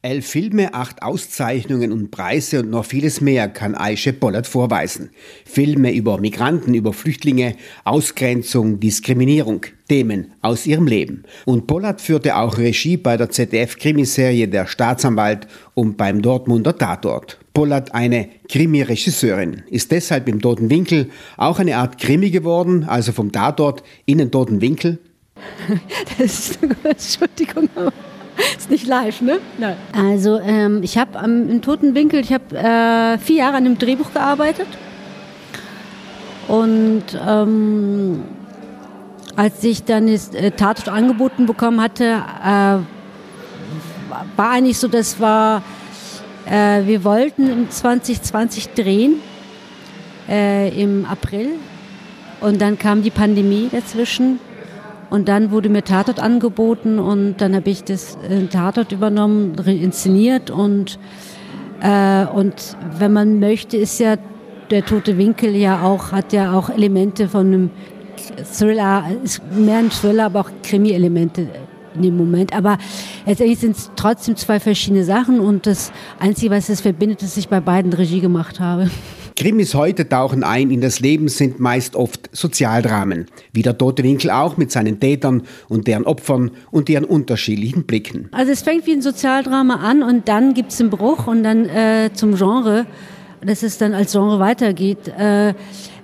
Elf Filme, acht Auszeichnungen und Preise und noch vieles mehr kann Aische Bollert vorweisen. Filme über Migranten, über Flüchtlinge, Ausgrenzung, Diskriminierung, Themen aus ihrem Leben. Und Bollert führte auch Regie bei der ZDF-Krimiserie Der Staatsanwalt und beim Dortmunder Tatort. Bollert, eine Krimi-Regisseurin, ist deshalb im Toten Winkel auch eine Art Krimi geworden, also vom Tatort in den Toten Winkel. Das ist, Entschuldigung, aber ist nicht live, ne? Nein. Also ähm, ich habe im Toten Winkel, ich habe äh, vier Jahre an dem Drehbuch gearbeitet. Und ähm, als ich dann das äh, Tatort angeboten bekommen hatte, äh, war eigentlich so, das war, äh, wir wollten im 2020 drehen, äh, im April. Und dann kam die Pandemie dazwischen. Und dann wurde mir Tatort angeboten und dann habe ich das äh, Tatort übernommen, inszeniert und, äh, und wenn man möchte, ist ja der tote Winkel ja auch, hat ja auch Elemente von einem Thriller, ist mehr ein Thriller, aber auch Krimi-Elemente in dem Moment. Aber letztendlich sind es trotzdem zwei verschiedene Sachen und das Einzige, was es verbindet, ist, dass ich bei beiden Regie gemacht habe. Krimis heute tauchen ein in das Leben sind meist oft Sozialdramen, wie der Tote Winkel auch mit seinen Tätern und deren Opfern und ihren unterschiedlichen Blicken. Also es fängt wie ein Sozialdrama an und dann gibt es einen Bruch und dann äh, zum Genre, dass es dann als Genre weitergeht. Äh,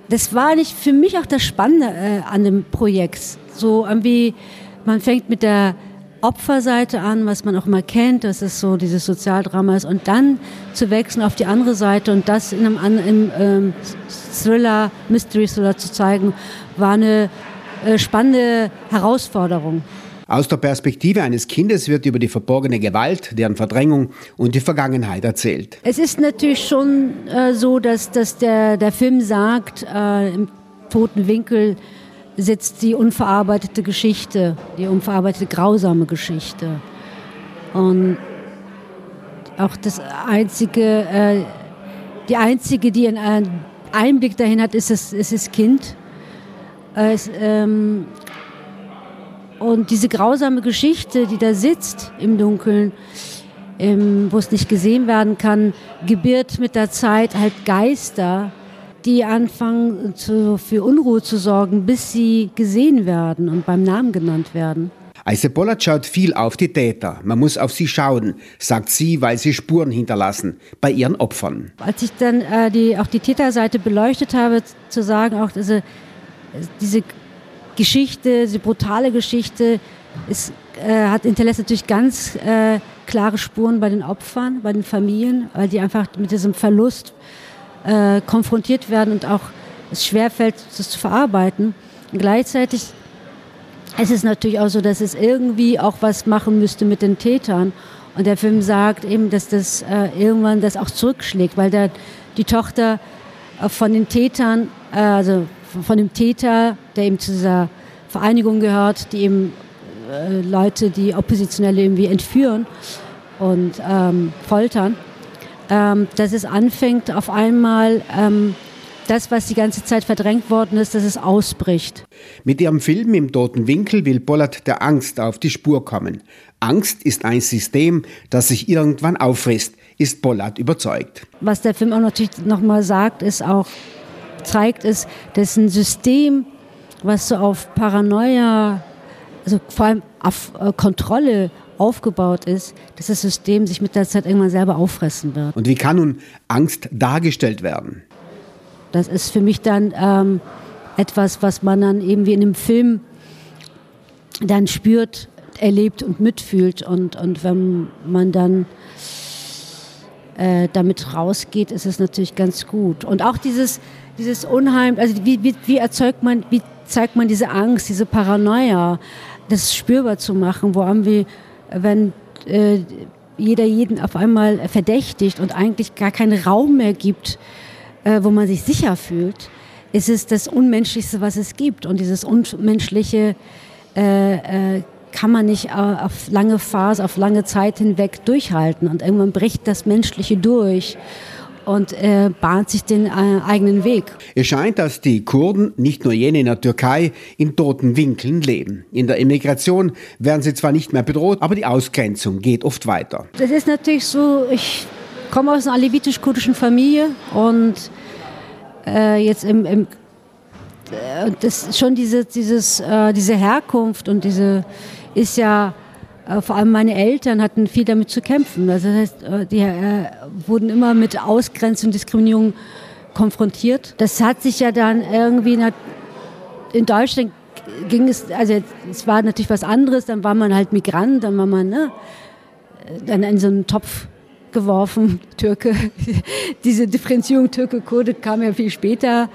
das war nicht für mich auch das Spannende äh, an dem Projekt. So irgendwie, man fängt mit der Opferseite an, was man auch immer kennt, dass es so dieses Sozialdrama ist, und dann zu wechseln auf die andere Seite und das in einem, im, ähm, Thriller, Mystery Thriller zu zeigen, war eine äh, spannende Herausforderung. Aus der Perspektive eines Kindes wird über die verborgene Gewalt, deren Verdrängung und die Vergangenheit erzählt. Es ist natürlich schon äh, so, dass, dass der, der Film sagt, äh, im toten Winkel, sitzt die unverarbeitete Geschichte, die unverarbeitete grausame Geschichte. Und auch das einzige, äh, die einzige, die einen Einblick dahin hat, ist das, ist das Kind. Es, ähm, und diese grausame Geschichte, die da sitzt im Dunkeln, ähm, wo es nicht gesehen werden kann, gebiert mit der Zeit halt Geister, die anfangen zu, für Unruhe zu sorgen, bis sie gesehen werden und beim Namen genannt werden. Eise Bollert schaut viel auf die Täter. Man muss auf sie schauen, sagt sie, weil sie Spuren hinterlassen bei ihren Opfern. Als ich dann äh, die, auch die Täterseite beleuchtet habe, zu sagen, auch diese, diese Geschichte, diese brutale Geschichte, ist, äh, hat hinterlässt natürlich ganz äh, klare Spuren bei den Opfern, bei den Familien, weil die einfach mit diesem Verlust äh, konfrontiert werden und auch es schwerfällt, das zu verarbeiten. Und gleichzeitig ist es natürlich auch so, dass es irgendwie auch was machen müsste mit den Tätern. Und der Film sagt eben, dass das äh, irgendwann das auch zurückschlägt, weil der, die Tochter äh, von den Tätern, äh, also von dem Täter, der eben zu dieser Vereinigung gehört, die eben äh, Leute, die Oppositionelle irgendwie entführen und ähm, foltern, ähm, dass es anfängt auf einmal ähm, das, was die ganze Zeit verdrängt worden ist, dass es ausbricht. Mit ihrem Film im toten Winkel will Bollert der Angst auf die Spur kommen. Angst ist ein System, das sich irgendwann auffrisst, ist Bollert überzeugt. Was der Film auch natürlich nochmal sagt, ist auch, zeigt es, dass ein System, was so auf Paranoia, also vor allem auf äh, Kontrolle aufgebaut ist, dass das System sich mit der Zeit irgendwann selber auffressen wird. Und wie kann nun Angst dargestellt werden? Das ist für mich dann ähm, etwas, was man dann eben wie in einem Film dann spürt, erlebt und mitfühlt. Und, und wenn man dann äh, damit rausgeht, ist es natürlich ganz gut. Und auch dieses, dieses Unheim, also wie, wie, wie erzeugt man, wie zeigt man diese Angst, diese Paranoia, das spürbar zu machen, wo haben wir wenn äh, jeder jeden auf einmal verdächtigt und eigentlich gar keinen Raum mehr gibt, äh, wo man sich sicher fühlt, ist es das Unmenschlichste, was es gibt. Und dieses Unmenschliche äh, äh, kann man nicht auf lange Phase, auf lange Zeit hinweg durchhalten. Und irgendwann bricht das Menschliche durch. Und äh, bahnt sich den äh, eigenen Weg. Es scheint, dass die Kurden, nicht nur jene in der Türkei, in toten Winkeln leben. In der Immigration werden sie zwar nicht mehr bedroht, aber die Ausgrenzung geht oft weiter. Das ist natürlich so, ich komme aus einer alevitisch-kurdischen Familie und äh, jetzt im, im äh, das schon diese, dieses, äh, diese Herkunft und diese ist ja vor allem meine Eltern hatten viel damit zu kämpfen. Also das heißt, äh, die äh, wurden immer mit Ausgrenzung, Diskriminierung konfrontiert. Das hat sich ja dann irgendwie in Deutschland ging es, also es war natürlich was anderes, dann war man halt Migrant, dann war man ne, dann in so einen Topf geworfen, Türke. Diese Differenzierung Türke-Kurde kam ja viel später.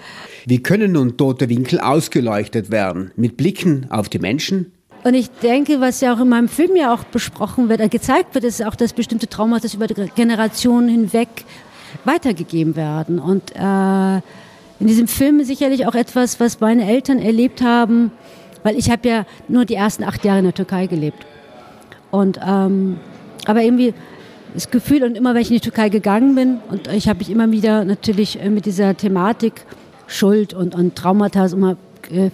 Wie können nun tote Winkel ausgeleuchtet werden? Mit Blicken auf die Menschen, und ich denke, was ja auch in meinem Film ja auch besprochen wird, äh, gezeigt wird, ist auch, dass bestimmte Traumata über Generationen hinweg weitergegeben werden. Und äh, in diesem Film ist sicherlich auch etwas, was meine Eltern erlebt haben, weil ich habe ja nur die ersten acht Jahre in der Türkei gelebt. Und ähm, aber irgendwie das Gefühl und immer, wenn ich in die Türkei gegangen bin und ich habe mich immer wieder natürlich äh, mit dieser Thematik Schuld und, und Traumata immer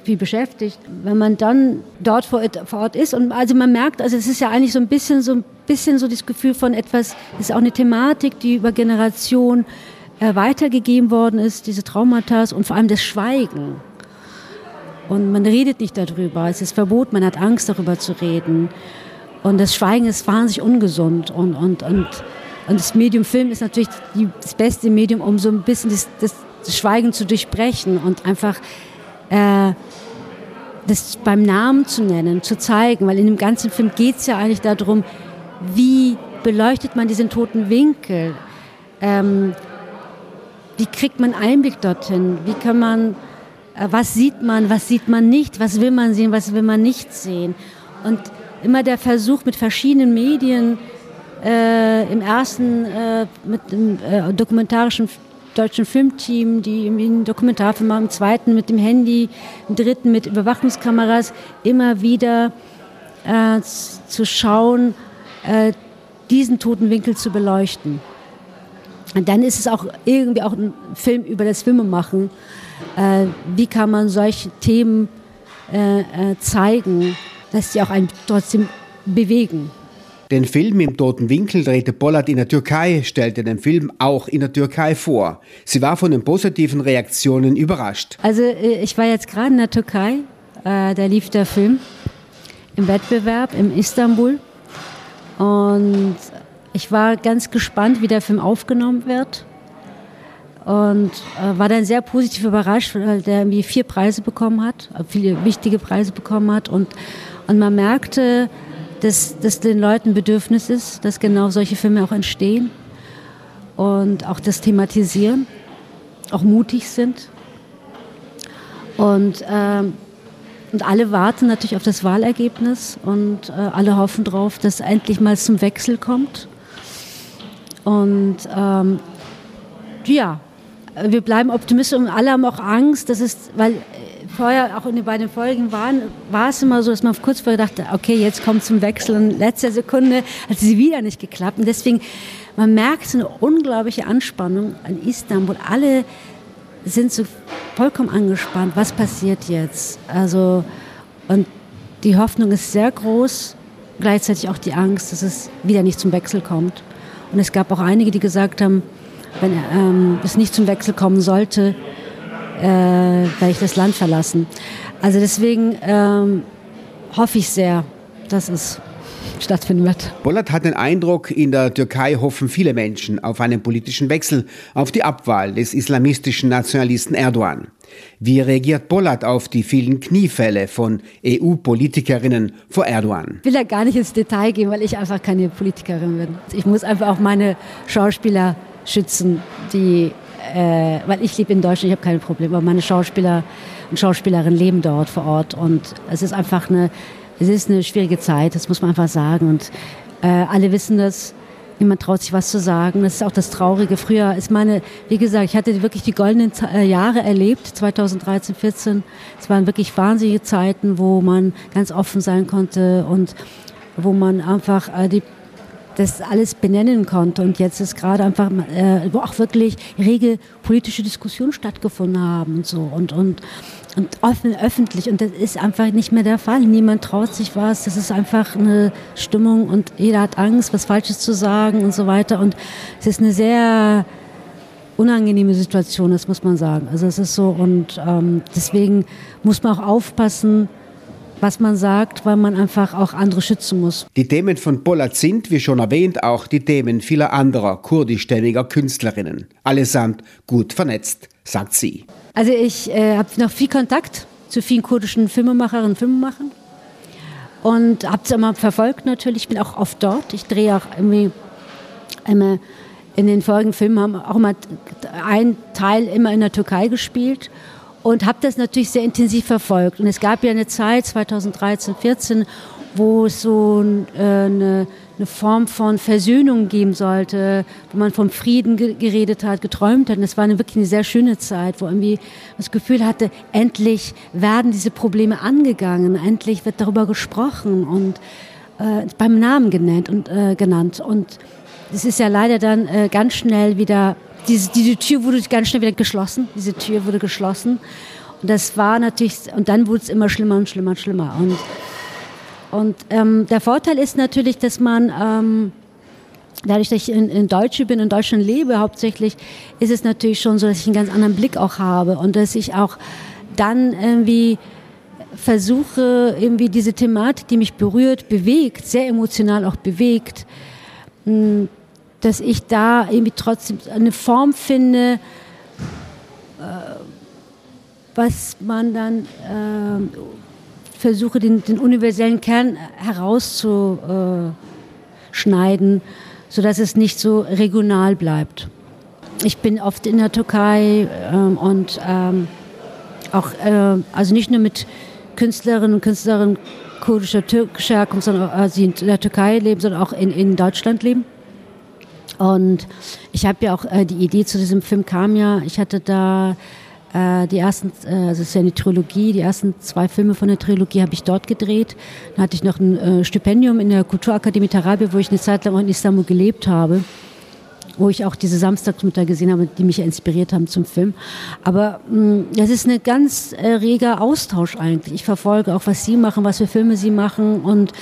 viel beschäftigt. Wenn man dann dort vor, Ort ist und also man merkt, also es ist ja eigentlich so ein bisschen so ein bisschen so das Gefühl von etwas, es ist auch eine Thematik, die über Generationen äh, weitergegeben worden ist, diese Traumata und vor allem das Schweigen. Und man redet nicht darüber, es ist verboten, man hat Angst darüber zu reden. Und das Schweigen ist wahnsinnig ungesund und, und, und, und das Medium Film ist natürlich das beste Medium, um so ein bisschen das, das Schweigen zu durchbrechen und einfach äh, das beim Namen zu nennen, zu zeigen, weil in dem ganzen Film geht es ja eigentlich darum, wie beleuchtet man diesen toten Winkel, ähm, wie kriegt man Einblick dorthin, wie kann man, äh, was sieht man, was sieht man nicht, was will man sehen, was will man nicht sehen. Und immer der Versuch mit verschiedenen Medien, äh, im ersten äh, mit äh, dokumentarischen deutschen Filmteam, die einen Dokumentarfilm machen, im zweiten mit dem Handy, im dritten mit Überwachungskameras, immer wieder äh, zu schauen, äh, diesen toten Winkel zu beleuchten. Und dann ist es auch irgendwie auch ein Film über das Filmemachen. Äh, wie kann man solche Themen äh, äh, zeigen, dass sie auch einen trotzdem bewegen? Den Film im toten Winkel drehte Pollard in der Türkei, stellte den Film auch in der Türkei vor. Sie war von den positiven Reaktionen überrascht. Also äh, ich war jetzt gerade in der Türkei, äh, da lief der Film im Wettbewerb in Istanbul und ich war ganz gespannt, wie der Film aufgenommen wird und äh, war dann sehr positiv überrascht, weil der irgendwie vier Preise bekommen hat, viele wichtige Preise bekommen hat und, und man merkte, dass, dass den Leuten Bedürfnis ist, dass genau solche Filme auch entstehen und auch das thematisieren, auch mutig sind. Und, ähm, und alle warten natürlich auf das Wahlergebnis und äh, alle hoffen darauf, dass endlich mal zum Wechsel kommt. Und ähm, ja, wir bleiben optimistisch und alle haben auch Angst, dass es, weil vorher, auch in, den Folgen waren, war es immer so, dass man kurz vorher dachte, okay, jetzt kommt zum Wechsel und letzter Sekunde hat sie wieder nicht geklappt. Und deswegen, man merkt so eine unglaubliche Anspannung an Istanbul. Alle sind so vollkommen angespannt. Was passiert jetzt? Also, und die Hoffnung ist sehr groß, gleichzeitig auch die Angst, dass es wieder nicht zum Wechsel kommt. Und es gab auch einige, die gesagt haben, wenn ähm, es nicht zum Wechsel kommen sollte, äh, werde ich das Land verlassen. Also deswegen ähm, hoffe ich sehr, dass es stattfinden wird. Bollert hat den Eindruck, in der Türkei hoffen viele Menschen auf einen politischen Wechsel, auf die Abwahl des islamistischen Nationalisten Erdogan. Wie reagiert Bollert auf die vielen Kniefälle von EU-Politikerinnen vor Erdogan? Ich will da gar nicht ins Detail gehen, weil ich einfach keine Politikerin bin. Ich muss einfach auch meine Schauspieler schützen, die äh, weil ich lebe in Deutschland, ich habe keine Probleme, aber meine Schauspieler und Schauspielerinnen leben dort vor Ort und es ist einfach eine, es ist eine schwierige Zeit, das muss man einfach sagen und äh, alle wissen das. Niemand traut sich was zu sagen. Das ist auch das Traurige. Früher ist meine, wie gesagt, ich hatte wirklich die goldenen äh, Jahre erlebt, 2013, 14. Es waren wirklich wahnsinnige Zeiten, wo man ganz offen sein konnte und wo man einfach äh, die das alles benennen konnte. Und jetzt ist gerade einfach, äh, wo auch wirklich rege politische Diskussionen stattgefunden haben und so und, und, und offen, öffentlich. Und das ist einfach nicht mehr der Fall. Niemand traut sich was. Das ist einfach eine Stimmung und jeder hat Angst, was Falsches zu sagen und so weiter. Und es ist eine sehr unangenehme Situation, das muss man sagen. Also es ist so und ähm, deswegen muss man auch aufpassen, was man sagt, weil man einfach auch andere schützen muss. Die Themen von Polat sind, wie schon erwähnt, auch die Themen vieler anderer kurdischstämmiger Künstlerinnen. Allesamt gut vernetzt, sagt sie. Also ich äh, habe noch viel Kontakt zu vielen kurdischen Filmemacherinnen und Filmemachern und habe es immer verfolgt natürlich. Ich bin auch oft dort. Ich drehe auch irgendwie immer in den folgenden Filmen haben auch mal ein Teil immer in der Türkei gespielt und habe das natürlich sehr intensiv verfolgt. Und es gab ja eine Zeit, 2013, 14, wo es so äh, eine, eine, Form von Versöhnung geben sollte, wo man vom Frieden geredet hat, geträumt hat. Und es war eine, wirklich eine sehr schöne Zeit, wo irgendwie das Gefühl hatte, endlich werden diese Probleme angegangen, endlich wird darüber gesprochen und äh, beim Namen genannt und äh, genannt. Und es ist ja leider dann äh, ganz schnell wieder diese, diese Tür wurde ganz schnell wieder geschlossen. Diese Tür wurde geschlossen. Und das war natürlich, und dann wurde es immer schlimmer und schlimmer und schlimmer. Und, und ähm, der Vorteil ist natürlich, dass man, ähm, dadurch, dass ich in, in Deutsche bin, in Deutschland lebe hauptsächlich, ist es natürlich schon so, dass ich einen ganz anderen Blick auch habe und dass ich auch dann irgendwie versuche, irgendwie diese Thematik, die mich berührt, bewegt, sehr emotional auch bewegt, hm, dass ich da irgendwie trotzdem eine Form finde, äh, was man dann äh, versuche, den, den, universellen Kern herauszuschneiden, sodass es nicht so regional bleibt. Ich bin oft in der Türkei ähm, und ähm, auch, äh, also nicht nur mit Künstlerinnen und Künstlerinnen kurdischer, türkischer sondern auch, äh, die in der Türkei leben, sondern auch in, in Deutschland leben. Und ich habe ja auch äh, die Idee zu diesem Film kam ja, ich hatte da äh, die ersten, äh, also es ist ja eine Trilogie, die ersten zwei Filme von der Trilogie habe ich dort gedreht. Dann hatte ich noch ein äh, Stipendium in der Kulturakademie Tarabia, wo ich eine Zeit lang auch in Istanbul gelebt habe wo ich auch diese Samstagsmütter gesehen habe, die mich inspiriert haben zum Film. Aber mh, mm, das ist ein ganz äh, reger Austausch eigentlich. Ich verfolge auch, was Sie machen, was für Filme Sie machen und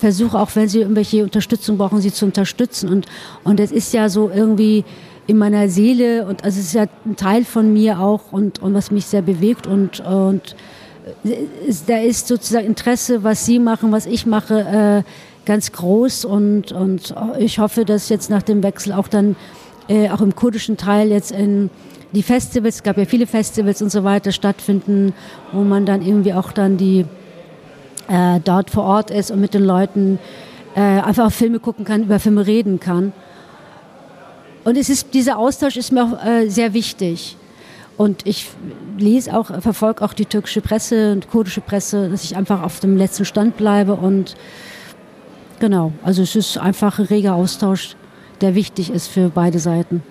versuche auch, wenn sie irgendwelche Unterstützung brauchen, sie zu unterstützen. Und, und es ist ja so irgendwie in meiner Seele und also es ist ja ein Teil von mir auch und, und was mich sehr bewegt und, und da ist sozusagen Interesse, was Sie machen, was ich mache, äh, ganz groß und, und ich hoffe, dass jetzt nach dem Wechsel auch dann äh, auch im kurdischen Teil jetzt in die Festivals, es gab ja viele Festivals und so weiter stattfinden, wo man dann irgendwie auch dann die äh, dort vor Ort ist und mit den Leuten äh, einfach Filme gucken kann, über Filme reden kann. Und es ist, dieser Austausch ist mir auch äh, sehr wichtig. Und ich lese auch, verfolge auch die türkische Presse und kurdische Presse, dass ich einfach auf dem letzten Stand bleibe. Und genau, also es ist einfach ein reger Austausch, der wichtig ist für beide Seiten.